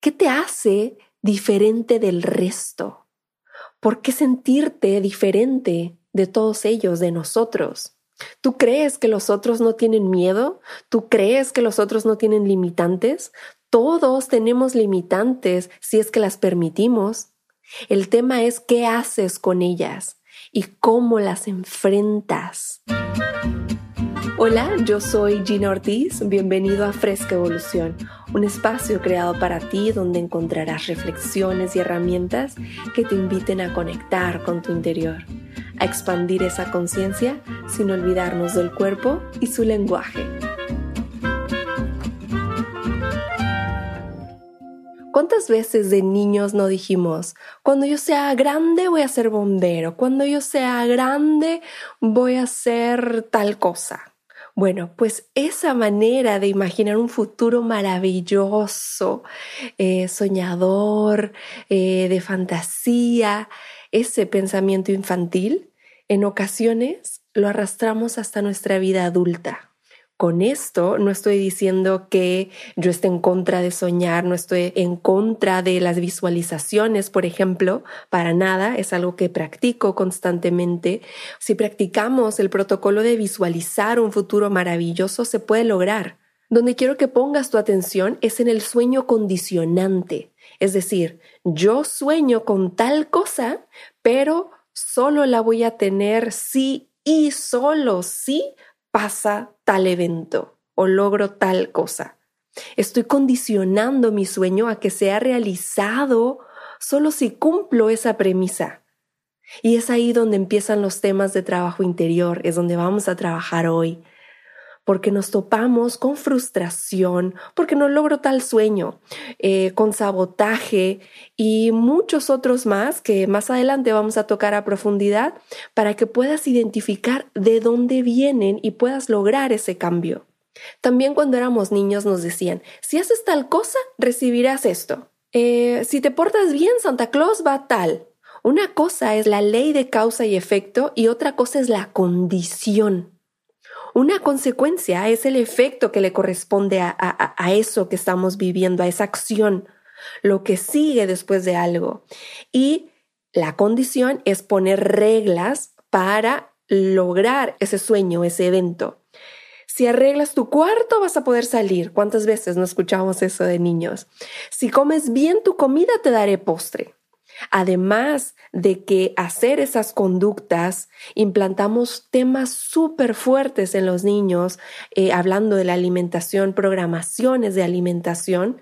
¿Qué te hace diferente del resto? ¿Por qué sentirte diferente de todos ellos, de nosotros? ¿Tú crees que los otros no tienen miedo? ¿Tú crees que los otros no tienen limitantes? Todos tenemos limitantes si es que las permitimos. El tema es qué haces con ellas y cómo las enfrentas. Hola, yo soy Gina Ortiz, bienvenido a Fresca Evolución, un espacio creado para ti donde encontrarás reflexiones y herramientas que te inviten a conectar con tu interior, a expandir esa conciencia sin olvidarnos del cuerpo y su lenguaje. ¿Cuántas veces de niños no dijimos, cuando yo sea grande voy a ser bombero, cuando yo sea grande voy a ser tal cosa? Bueno, pues esa manera de imaginar un futuro maravilloso, eh, soñador, eh, de fantasía, ese pensamiento infantil, en ocasiones lo arrastramos hasta nuestra vida adulta. Con esto no estoy diciendo que yo esté en contra de soñar, no estoy en contra de las visualizaciones, por ejemplo, para nada, es algo que practico constantemente. Si practicamos el protocolo de visualizar un futuro maravilloso, se puede lograr. Donde quiero que pongas tu atención es en el sueño condicionante, es decir, yo sueño con tal cosa, pero solo la voy a tener si y solo si pasa tal evento o logro tal cosa. Estoy condicionando mi sueño a que sea realizado solo si cumplo esa premisa. Y es ahí donde empiezan los temas de trabajo interior, es donde vamos a trabajar hoy porque nos topamos con frustración, porque no logro tal sueño, eh, con sabotaje y muchos otros más que más adelante vamos a tocar a profundidad para que puedas identificar de dónde vienen y puedas lograr ese cambio. También cuando éramos niños nos decían, si haces tal cosa, recibirás esto. Eh, si te portas bien, Santa Claus va tal. Una cosa es la ley de causa y efecto y otra cosa es la condición. Una consecuencia es el efecto que le corresponde a, eso que estamos viviendo, a esa acción, lo que sigue después de algo. Y la condición es poner reglas para lograr ese sueño, ese evento. Si arreglas tu cuarto vas a poder salir. ¿Cuántas veces no escuchamos eso de niños? Si comes bien tu comida te daré postre. Además de que hacer esas conductas, implantamos temas súper fuertes en los niños, eh, hablando de la alimentación, programaciones de alimentación,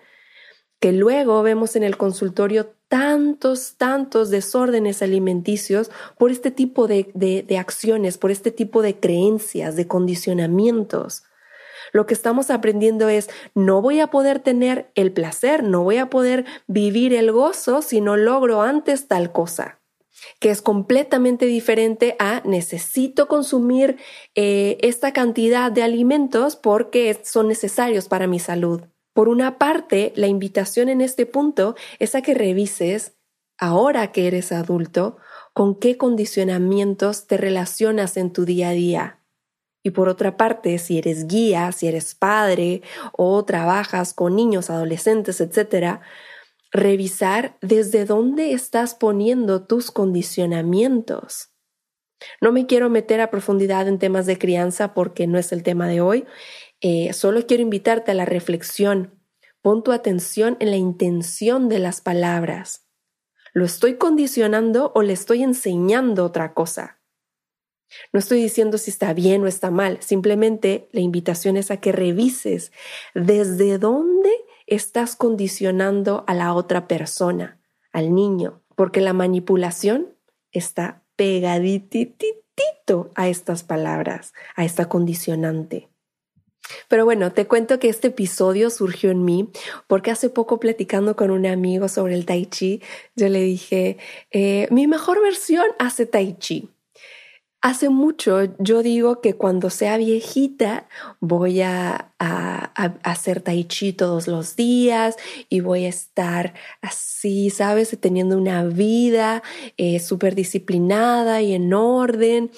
que luego vemos en el consultorio tantos, tantos desórdenes alimenticios por este tipo de acciones, por este tipo de creencias, de condicionamientos. Lo que estamos aprendiendo es, no voy a poder tener el placer, no voy a poder vivir el gozo si no logro antes tal cosa que es completamente diferente a necesito consumir eh, esta cantidad de alimentos porque son necesarios para mi salud. Por una parte, la invitación en este punto es a que revises, ahora que eres adulto, con qué condicionamientos te relacionas en tu día a día. Y por otra parte, si eres guía, si eres padre o trabajas con niños, adolescentes, etc., revisar desde dónde estás poniendo tus condicionamientos. No me quiero meter a profundidad en temas de crianza porque no es el tema de hoy. Eh, solo quiero invitarte a la reflexión. Pon tu atención en la intención de las palabras. ¿Lo estoy condicionando o le estoy enseñando otra cosa? No estoy diciendo si está bien o está mal, simplemente la invitación es a que revises desde dónde estás condicionando a la otra persona, al niño, porque la manipulación está pegadititito a estas palabras, a esta condicionante. Pero bueno, te cuento que este episodio surgió en mí porque hace poco platicando con un amigo sobre el tai chi, yo le dije, eh, mi mejor versión hace tai chi. Hace mucho yo digo que cuando sea viejita voy a, hacer tai chi todos los días y voy a estar así, ¿sabes? Teniendo una vida eh, súper disciplinada y en orden.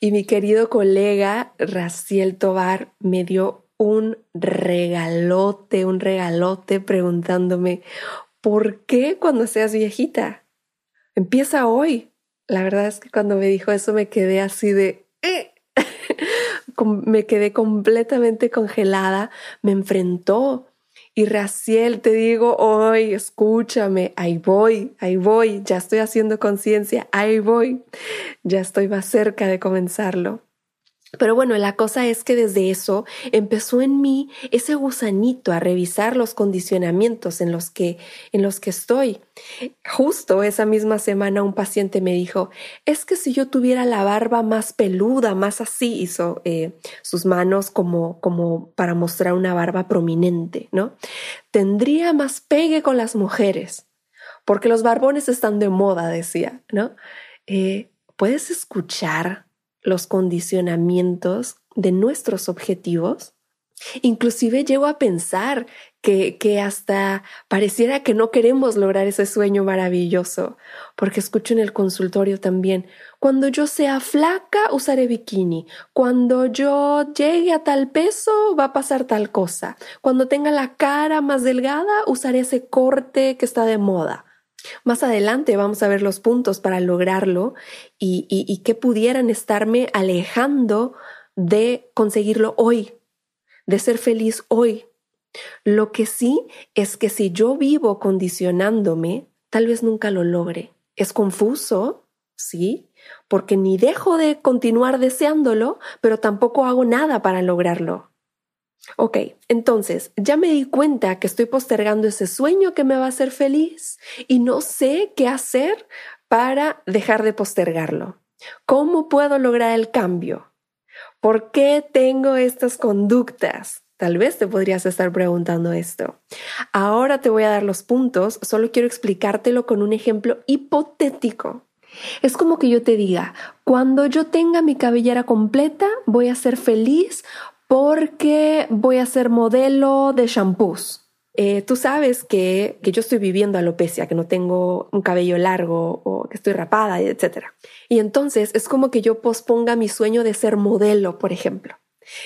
Y mi querido colega Raciel Tobar me dio un regalote, un regalote preguntándome, ¿por qué cuando seas viejita? Empieza hoy. La verdad es que cuando me dijo eso me quedé así de... Eh". me quedé completamente congelada, me enfrentó. Y Raciel, te digo hoy, escúchame, ahí voy, ahí voy, ya estoy haciendo conciencia, ahí voy, ya estoy más cerca de comenzarlo. Pero bueno, la cosa es que desde eso empezó en mí ese gusanito a revisar los condicionamientos en los que, en los que estoy. Justo esa misma semana un paciente me dijo, es que si yo tuviera la barba más peluda, más así, hizo eh, sus manos como, como para mostrar una barba prominente, ¿no? Tendría más pegue con las mujeres, porque los barbones están de moda, decía, ¿no? Eh, ¿Puedes escuchar los condicionamientos de nuestros objetivos. Inclusive llego a pensar que, que, hasta pareciera que no queremos lograr ese sueño maravilloso, porque escucho en el consultorio también, cuando yo sea flaca usaré bikini, cuando yo llegue a tal peso va a pasar tal cosa, cuando tenga la cara más delgada usaré ese corte que está de moda. Más adelante vamos a ver los puntos para lograrlo y, que pudieran estarme alejando de conseguirlo hoy, de ser feliz hoy. Lo que sí es que si yo vivo condicionándome, tal vez nunca lo logre. Es confuso, sí, porque ni dejo de continuar deseándolo, pero tampoco hago nada para lograrlo. Ok, entonces ya me di cuenta que estoy postergando ese sueño que me va a hacer feliz y no sé qué hacer para dejar de postergarlo. ¿Cómo puedo lograr el cambio? ¿Por qué tengo estas conductas? Tal vez te podrías estar preguntando esto. Ahora te voy a dar los puntos, solo quiero explicártelo con un ejemplo hipotético. Es como que yo te diga, cuando yo tenga mi cabellera completa, voy a ser feliz porque voy a ser modelo de shampoos. Eh, tú sabes que, que, yo estoy viviendo alopecia, que no tengo un cabello largo o que estoy rapada, etc. Y entonces es como que yo posponga mi sueño de ser modelo, por ejemplo.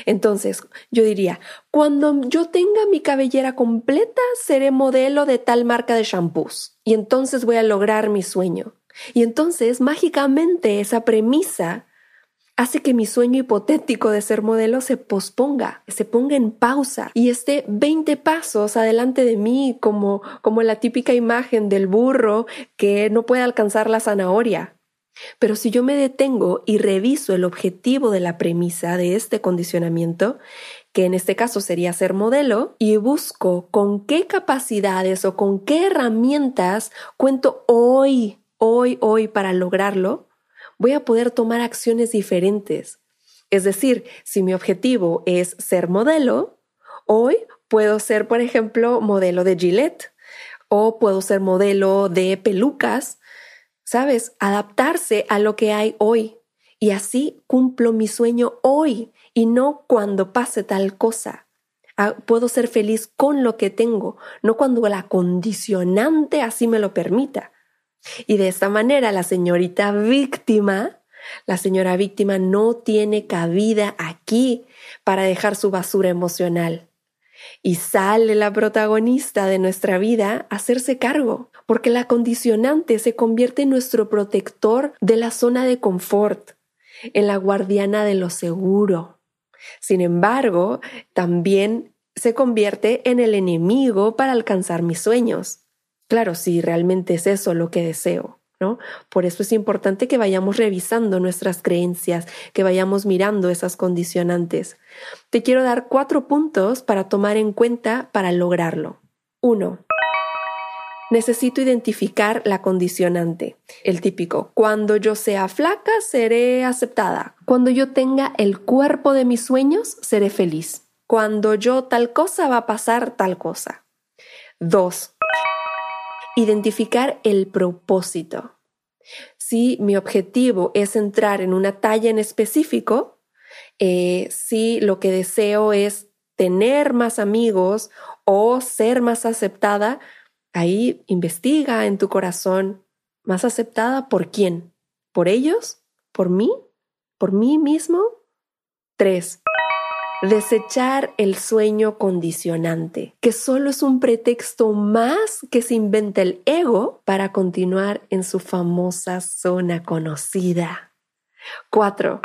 Entonces, yo diría, cuando yo tenga mi cabellera completa, seré modelo de tal marca de shampoos. Y entonces voy a lograr mi sueño. Y entonces, mágicamente, esa premisa hace que mi sueño hipotético de ser modelo se posponga, se ponga en pausa y esté 20 pasos adelante de mí como, como la típica imagen del burro que no puede alcanzar la zanahoria. Pero si yo me detengo y reviso el objetivo de la premisa de este condicionamiento, que en este caso sería ser modelo, y busco con qué capacidades o con qué herramientas cuento hoy, hoy, hoy para lograrlo, voy a poder tomar acciones diferentes. Es decir, si mi objetivo es ser modelo, hoy puedo ser, por ejemplo, modelo de Gillette o puedo ser modelo de pelucas, ¿sabes? Adaptarse a lo que hay hoy. Y así cumplo mi sueño hoy y no cuando pase tal cosa. Ah, puedo ser feliz con lo que tengo, no cuando la condicionante así me lo permita. Y de esta manera la señorita víctima, la señora víctima no tiene cabida aquí para dejar su basura emocional. Y sale la protagonista de nuestra vida a hacerse cargo, porque la condicionante se convierte en nuestro protector de la zona de confort, en la guardiana de lo seguro. Sin embargo, también se convierte en el enemigo para alcanzar mis sueños. Claro, si realmente es eso lo que deseo. ¿No? Por eso es importante que vayamos revisando nuestras creencias, que vayamos mirando esas condicionantes. Te quiero dar cuatro puntos para tomar en cuenta para lograrlo. Uno, necesito identificar la condicionante. El típico, cuando yo sea flaca, seré aceptada. Cuando yo tenga el cuerpo de mis sueños, seré feliz. Cuando yo tal cosa va a pasar tal cosa. Dos, Identificar el propósito. Si mi objetivo es entrar en una talla en específico, eh, si lo que deseo es tener más amigos o ser más aceptada, ahí investiga en tu corazón, ¿más aceptada por quién? ¿Por ellos? ¿Por mí? ¿Por mí mismo? Tres. Desechar el sueño condicionante, que solo es un pretexto más que se inventa el ego para continuar en su famosa zona conocida. 4.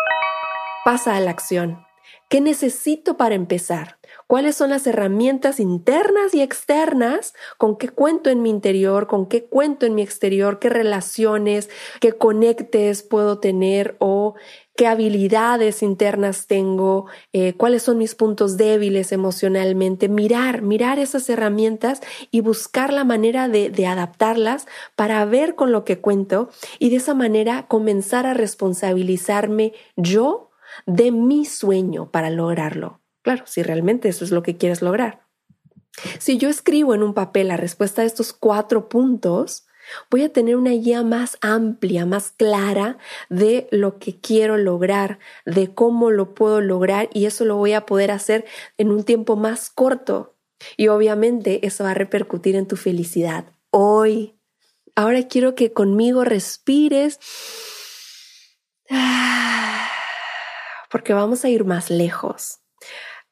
Pasa a la acción. ¿Qué necesito para empezar? ¿Cuáles son las herramientas internas y externas? ¿Con qué cuento en mi interior? ¿Con qué cuento en mi exterior? ¿Qué relaciones, qué conectes puedo tener o qué habilidades internas tengo? Eh, ¿Cuáles son mis puntos débiles emocionalmente? Mirar, mirar esas herramientas y buscar la manera de, de adaptarlas para ver con lo que cuento y de esa manera comenzar a responsabilizarme yo de mi sueño para lograrlo. Claro, si realmente eso es lo que quieres lograr. Si yo escribo en un papel la respuesta a estos cuatro puntos, voy a tener una guía más amplia, más clara de lo que quiero lograr, de cómo lo puedo lograr y eso lo voy a poder hacer en un tiempo más corto. Y obviamente eso va a repercutir en tu felicidad hoy. Ahora quiero que conmigo respires. Porque vamos a ir más lejos.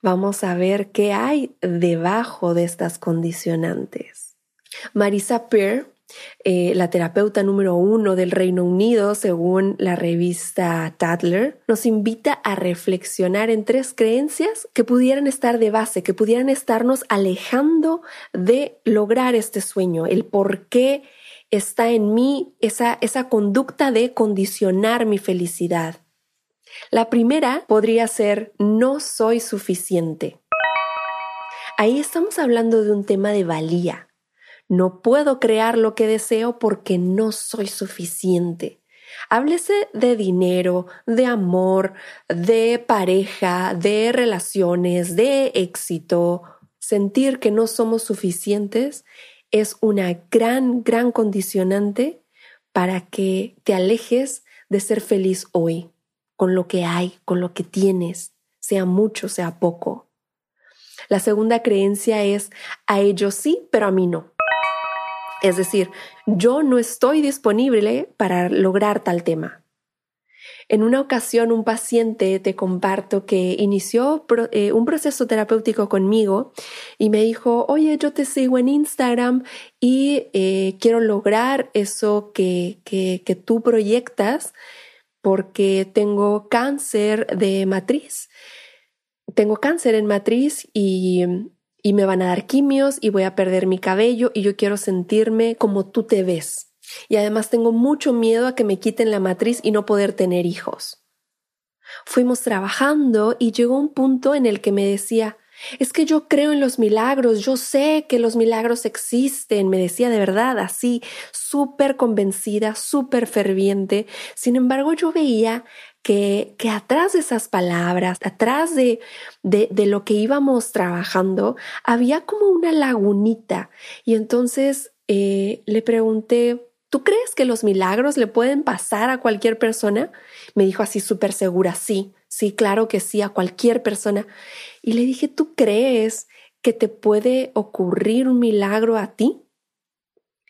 Vamos a ver qué hay debajo de estas condicionantes. Marisa Peer, eh, la terapeuta número uno del Reino Unido, según la revista Tadler, nos invita a reflexionar en tres creencias que pudieran estar de base, que pudieran estarnos alejando de lograr este sueño, el por qué está en mí esa, esa conducta de condicionar mi felicidad. La primera podría ser no soy suficiente. Ahí estamos hablando de un tema de valía. No puedo crear lo que deseo porque no soy suficiente. Háblese de dinero, de amor, de pareja, de relaciones, de éxito. Sentir que no somos suficientes es una gran, gran condicionante para que te alejes de ser feliz hoy con lo que hay, con lo que tienes, sea mucho, sea poco. La segunda creencia es, a ellos sí, pero a mí no. Es decir, yo no estoy disponible para lograr tal tema. En una ocasión un paciente te comparto que inició eh, un proceso terapéutico conmigo y me dijo, oye, yo te sigo en Instagram y eh, quiero lograr eso que, que, que tú proyectas porque tengo cáncer de matriz. Tengo cáncer en matriz y, y me van a dar quimios y voy a perder mi cabello y yo quiero sentirme como tú te ves. Y además tengo mucho miedo a que me quiten la matriz y no poder tener hijos. Fuimos trabajando y llegó un punto en el que me decía, es que yo creo en los milagros, yo sé que los milagros existen, me decía de verdad, así, súper convencida, súper ferviente. Sin embargo, yo veía que, que atrás de esas palabras, atrás de, de, lo que íbamos trabajando, había como una lagunita. Y entonces eh, le pregunté, ¿Tú crees que los milagros le pueden pasar a cualquier persona? Me dijo así súper segura, sí, sí, claro que sí, a cualquier persona. Y le dije, ¿tú crees que te puede ocurrir un milagro a ti?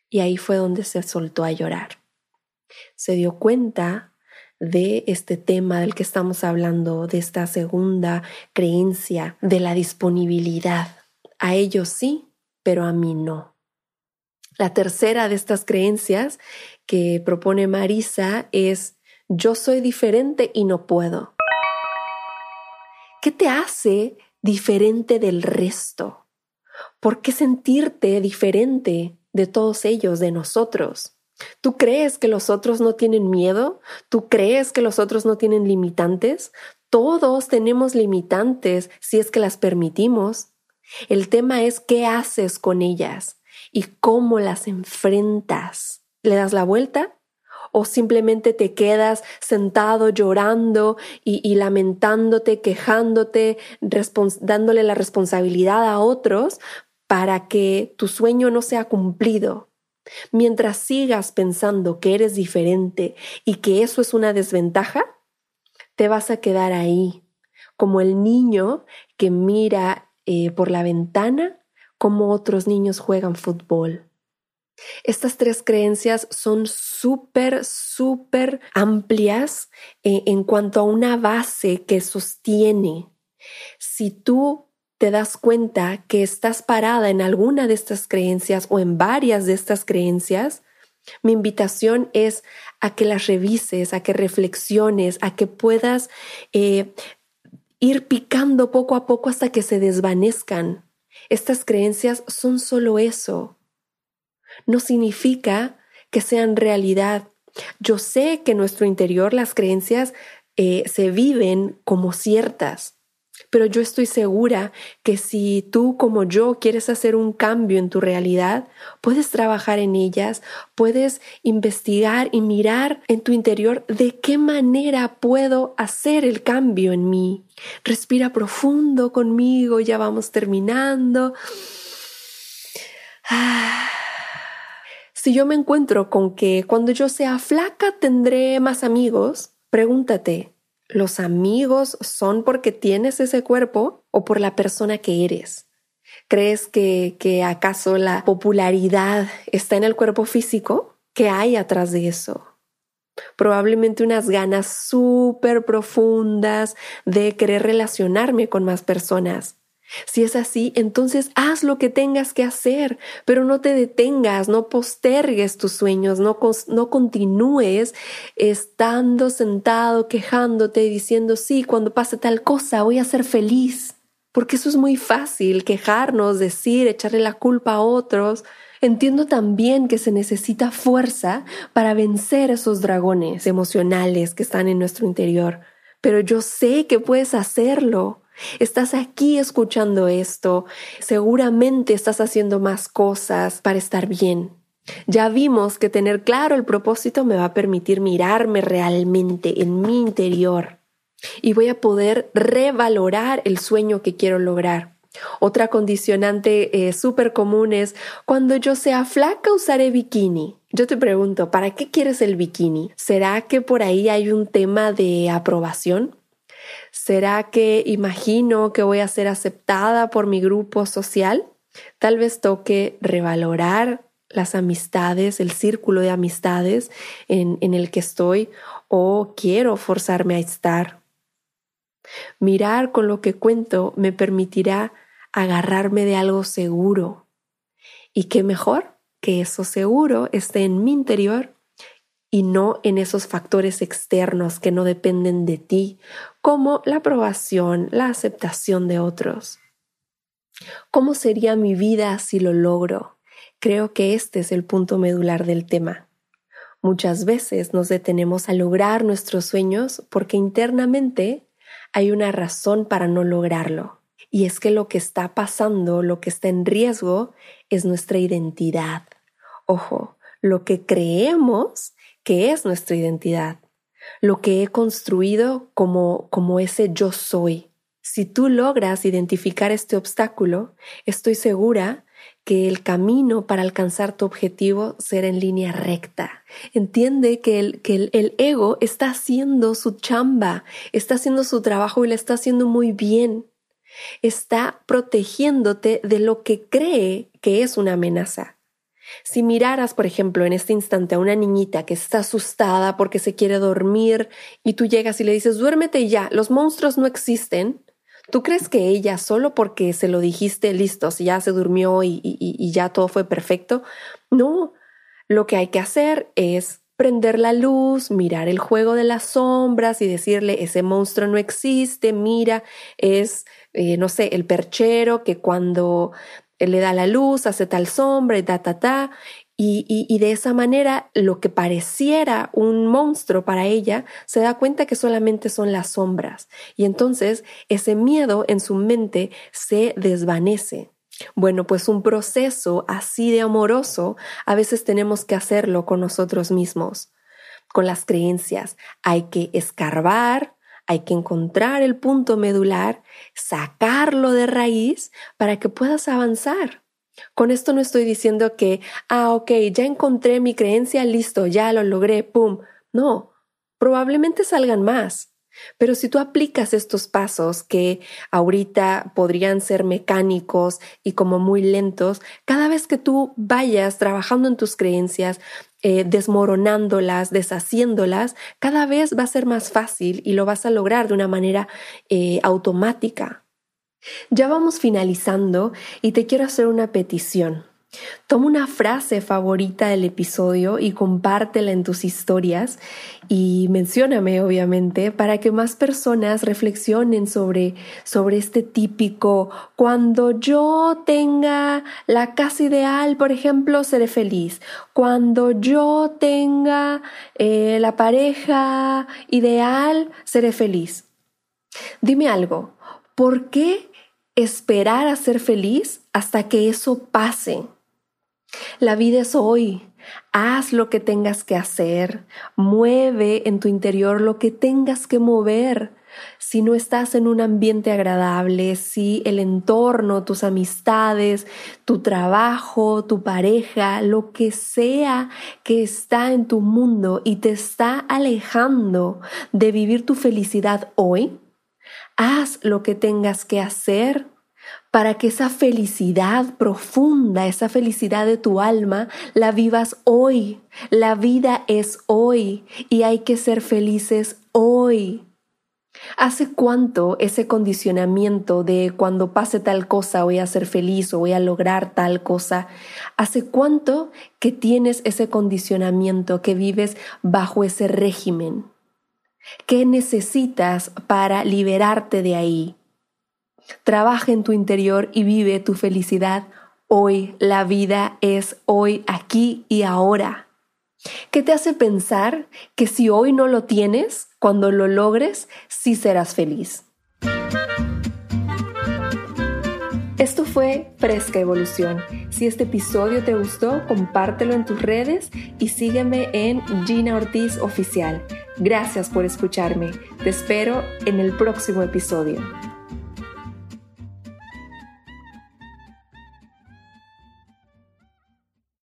Y ahí fue donde se soltó a llorar. Se dio cuenta de este tema del que estamos hablando, de esta segunda creencia, de la disponibilidad. A ellos sí, pero a mí no. La tercera de estas creencias que propone Marisa es yo soy diferente y no puedo. ¿Qué te hace diferente del resto? ¿Por qué sentirte diferente de todos ellos, de nosotros? ¿Tú crees que los otros no tienen miedo? ¿Tú crees que los otros no tienen limitantes? Todos tenemos limitantes si es que las permitimos. El tema es qué haces con ellas y cómo las enfrentas. ¿Le das la vuelta? O simplemente te quedas sentado llorando y, lamentándote, quejándote, dándole la responsabilidad a otros para que tu sueño no sea cumplido. Mientras sigas pensando que eres diferente y que eso es una desventaja, te vas a quedar ahí, como el niño que mira eh, por la ventana cómo otros niños juegan fútbol estas tres creencias son súper, súper amplias eh, en cuanto a una base que sostiene Si tú te das cuenta que estás parada en alguna de estas creencias o en varias de estas creencias, mi invitación es a que las revises, a que reflexiones, a que puedas eh, ir picando poco a poco hasta que se desvanezcan. Estas creencias son solo eso. No significa que sean realidad. Yo sé que en nuestro interior las creencias eh, se viven como ciertas, pero yo estoy segura que si tú como yo quieres hacer un cambio en tu realidad, puedes trabajar en ellas, puedes investigar y mirar en tu interior de qué manera puedo hacer el cambio en mí. Respira profundo conmigo, ya vamos terminando. Si yo me encuentro con que cuando yo sea flaca tendré más amigos, pregúntate, ¿Los amigos son porque tienes ese cuerpo o por la persona que eres? ¿Crees que, que acaso la popularidad está en el cuerpo físico? ¿Qué hay atrás de eso? Probablemente unas ganas súper profundas de querer relacionarme con más personas, si es así, entonces haz lo que tengas que hacer, pero no te detengas, no postergues tus sueños, no, no continúes estando sentado, quejándote, diciendo, sí, cuando pase tal cosa voy a ser feliz. Porque eso es muy fácil, quejarnos, decir, echarle la culpa a otros. Entiendo también que se necesita fuerza para vencer esos dragones emocionales que están en nuestro interior, pero yo sé que puedes hacerlo. Estás aquí escuchando esto, seguramente estás haciendo más cosas para estar bien. Ya vimos que tener claro el propósito me va a permitir mirarme realmente en mi interior y voy a poder revalorar el sueño que quiero lograr. Otra condicionante eh, súper común es cuando yo sea flaca usaré bikini. Yo te pregunto, ¿para qué quieres el bikini? ¿Será que por ahí hay un tema de aprobación? ¿Será que imagino que voy a ser aceptada por mi grupo social? Tal vez toque revalorar las amistades, el círculo de amistades en, en el que estoy o quiero forzarme a estar. Mirar con lo que cuento me permitirá agarrarme de algo seguro. ¿Y qué mejor que eso seguro esté en mi interior y no en esos factores externos que no dependen de ti, como la aprobación, la aceptación de otros. ¿Cómo sería mi vida si lo logro? Creo que este es el punto medular del tema. Muchas veces nos detenemos a lograr nuestros sueños porque internamente hay una razón para no lograrlo. Y es que lo que está pasando, lo que está en riesgo, es nuestra identidad. Ojo, lo que creemos que es nuestra identidad, lo que he construido como, como ese yo soy. Si tú logras identificar este obstáculo, estoy segura que el camino para alcanzar tu objetivo será en línea recta. Entiende que, el, que el, ego está haciendo su chamba, está haciendo su trabajo y lo está haciendo muy bien. Está protegiéndote de lo que cree que es una amenaza. Si miraras, por ejemplo, en este instante a una niñita que está asustada porque se quiere dormir y tú llegas y le dices, duérmete ya, los monstruos no existen, ¿tú crees que ella solo porque se lo dijiste, listo, si ya se durmió y, ya todo fue perfecto? No, lo que hay que hacer es prender la luz, mirar el juego de las sombras y decirle, ese monstruo no existe, mira, es, eh, no sé, el perchero que cuando le da la luz, hace tal sombra y ta, ta, ta. Y, y, de esa manera lo que pareciera un monstruo para ella se da cuenta que solamente son las sombras. Y entonces ese miedo en su mente se desvanece. Bueno, pues un proceso así de amoroso a veces tenemos que hacerlo con nosotros mismos, con las creencias. Hay que escarbar, hay que encontrar el punto medular, sacarlo de raíz para que puedas avanzar. Con esto no estoy diciendo que, ah, ok, ya encontré mi creencia, listo, ya lo logré, ¡pum! No, probablemente salgan más. Pero si tú aplicas estos pasos que ahorita podrían ser mecánicos y como muy lentos, cada vez que tú vayas trabajando en tus creencias, eh, desmoronándolas, deshaciéndolas, cada vez va a ser más fácil y lo vas a lograr de una manera eh, automática. Ya vamos finalizando y te quiero hacer una petición. Toma una frase favorita del episodio y compártela en tus historias y mencióname obviamente para que más personas reflexionen sobre, sobre este típico cuando yo tenga la casa ideal, por ejemplo, seré feliz. Cuando yo tenga eh, la pareja ideal, seré feliz. Dime algo, ¿por qué esperar a ser feliz hasta que eso pase? La vida es hoy. Haz lo que tengas que hacer. Mueve en tu interior lo que tengas que mover. Si no estás en un ambiente agradable, si el entorno, tus amistades, tu trabajo, tu pareja, lo que sea que está en tu mundo y te está alejando de vivir tu felicidad hoy, haz lo que tengas que hacer para que esa felicidad profunda, esa felicidad de tu alma, la vivas hoy. La vida es hoy y hay que ser felices hoy. ¿Hace cuánto ese condicionamiento de cuando pase tal cosa voy a ser feliz o voy a lograr tal cosa? ¿Hace cuánto que tienes ese condicionamiento, que vives bajo ese régimen? ¿Qué necesitas para liberarte de ahí? Trabaja en tu interior y vive tu felicidad hoy. La vida es hoy, aquí y ahora. ¿Qué te hace pensar que si hoy no lo tienes, cuando lo logres, sí serás feliz? Esto fue Fresca Evolución. Si este episodio te gustó, compártelo en tus redes y sígueme en Gina Ortiz Oficial. Gracias por escucharme. Te espero en el próximo episodio.